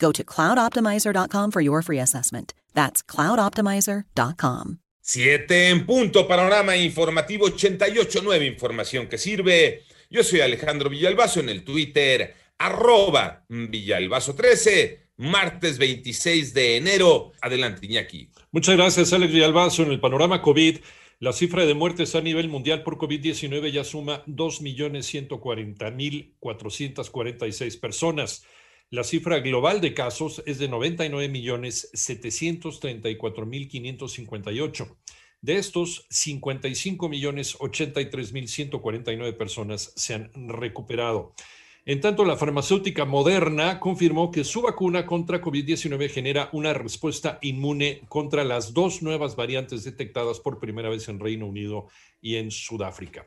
Go to cloudoptimizer.com for your free assessment. That's cloudoptimizer.com. Siete en punto, panorama informativo 88.9, información que sirve. Yo soy Alejandro Villalbazo en el Twitter, arroba Villalbazo13, martes 26 de enero. Adelante, Iñaki. Muchas gracias, Alex Villalbazo. En el panorama COVID, la cifra de muertes a nivel mundial por COVID-19 ya suma 2.140.446 personas. La cifra global de casos es de 99.734.558. De estos, 55.083.149 personas se han recuperado. En tanto, la farmacéutica Moderna confirmó que su vacuna contra COVID-19 genera una respuesta inmune contra las dos nuevas variantes detectadas por primera vez en Reino Unido y en Sudáfrica.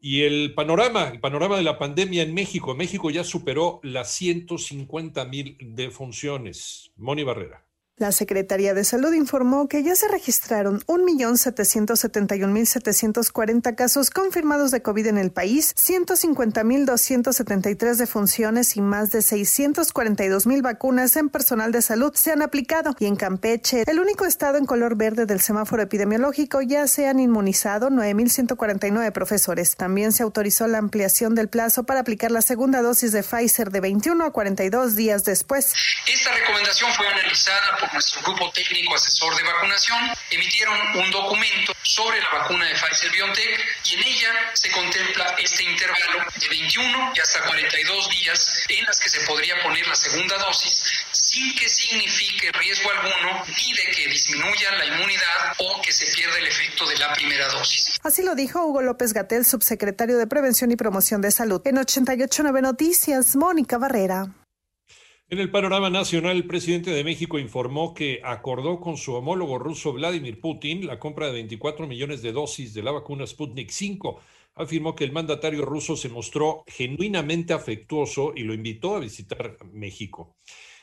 Y el panorama, el panorama de la pandemia en México. México ya superó las 150 mil defunciones. Moni Barrera. La Secretaría de Salud informó que ya se registraron 1.771.740 casos confirmados de COVID en el país, 150.273 defunciones y más de 642.000 vacunas en personal de salud se han aplicado. Y en Campeche, el único estado en color verde del semáforo epidemiológico, ya se han inmunizado 9.149 profesores. También se autorizó la ampliación del plazo para aplicar la segunda dosis de Pfizer de 21 a 42 días después. Esta recomendación fue analizada por nuestro grupo técnico asesor de vacunación, emitieron un documento sobre la vacuna de Pfizer BioNTech y en ella se contempla este intervalo de 21 y hasta 42 días en las que se podría poner la segunda dosis sin que signifique riesgo alguno ni de que disminuya la inmunidad o que se pierda el efecto de la primera dosis. Así lo dijo Hugo López Gatel, subsecretario de Prevención y Promoción de Salud. En 889 Noticias, Mónica Barrera. En el panorama nacional, el presidente de México informó que acordó con su homólogo ruso Vladimir Putin la compra de 24 millones de dosis de la vacuna Sputnik 5. Afirmó que el mandatario ruso se mostró genuinamente afectuoso y lo invitó a visitar México.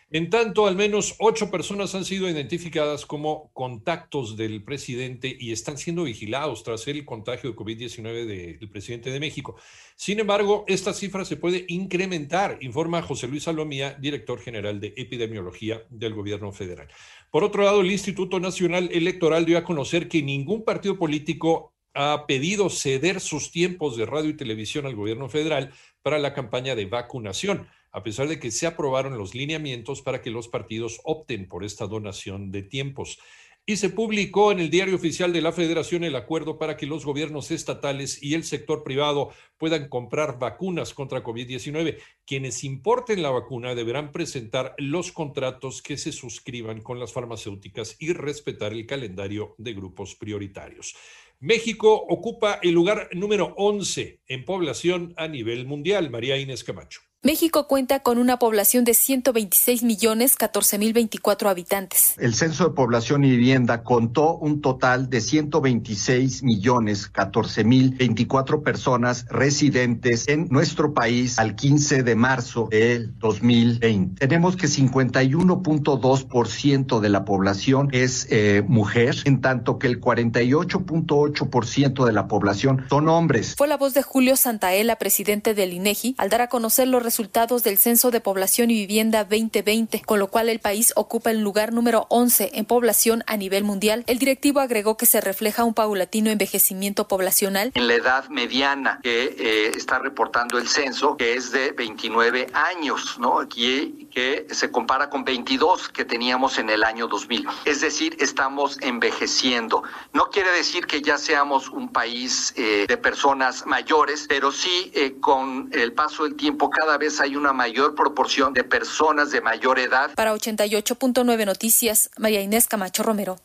En tanto, al menos ocho personas han sido identificadas como contactos del presidente y están siendo vigilados tras el contagio de COVID-19 del presidente de México. Sin embargo, esta cifra se puede incrementar, informa José Luis Salomía, director general de epidemiología del gobierno federal. Por otro lado, el Instituto Nacional Electoral dio a conocer que ningún partido político ha pedido ceder sus tiempos de radio y televisión al gobierno federal para la campaña de vacunación a pesar de que se aprobaron los lineamientos para que los partidos opten por esta donación de tiempos. Y se publicó en el diario oficial de la Federación el acuerdo para que los gobiernos estatales y el sector privado puedan comprar vacunas contra COVID-19. Quienes importen la vacuna deberán presentar los contratos que se suscriban con las farmacéuticas y respetar el calendario de grupos prioritarios. México ocupa el lugar número 11 en población a nivel mundial. María Inés Camacho. México cuenta con una población de 126 millones 14 mil 24 habitantes. El Censo de Población y Vivienda contó un total de 126 millones 14 mil 24 personas residentes en nuestro país al 15 de marzo del 2020. Tenemos que 51.2% de la población es eh, mujer, en tanto que el 48.8% de la población son hombres. Fue la voz de Julio Santaella, presidente del INEGI, al dar a conocer los resultados del Censo de Población y Vivienda 2020, con lo cual el país ocupa el lugar número 11 en población a nivel mundial. El directivo agregó que se refleja un paulatino envejecimiento poblacional. En la edad mediana que eh, está reportando el censo, que es de 29 años, ¿no? Aquí que se compara con 22 que teníamos en el año 2000. Es decir, estamos envejeciendo. No quiere decir que ya seamos un país eh, de personas mayores, pero sí eh, con el paso del tiempo cada vez hay una mayor proporción de personas de mayor edad. Para 88.9 Noticias, María Inés Camacho Romero.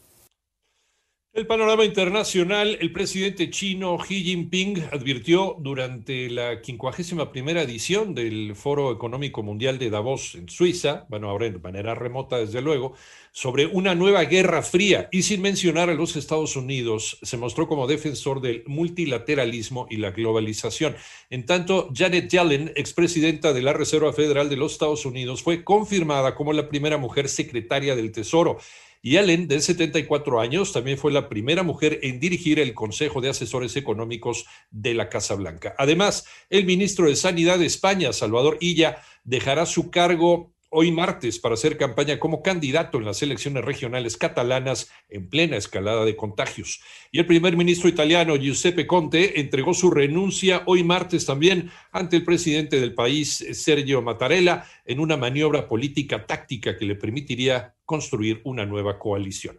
El panorama internacional, el presidente chino Xi Jinping advirtió durante la 51 primera edición del Foro Económico Mundial de Davos en Suiza, bueno, ahora de manera remota desde luego, sobre una nueva guerra fría y sin mencionar a los Estados Unidos, se mostró como defensor del multilateralismo y la globalización. En tanto, Janet Yellen, expresidenta de la Reserva Federal de los Estados Unidos, fue confirmada como la primera mujer secretaria del Tesoro. Y Allen, de 74 años, también fue la primera mujer en dirigir el Consejo de Asesores Económicos de la Casa Blanca. Además, el ministro de Sanidad de España, Salvador Illa, dejará su cargo hoy martes para hacer campaña como candidato en las elecciones regionales catalanas en plena escalada de contagios. Y el primer ministro italiano Giuseppe Conte entregó su renuncia hoy martes también ante el presidente del país, Sergio Mattarella, en una maniobra política táctica que le permitiría construir una nueva coalición.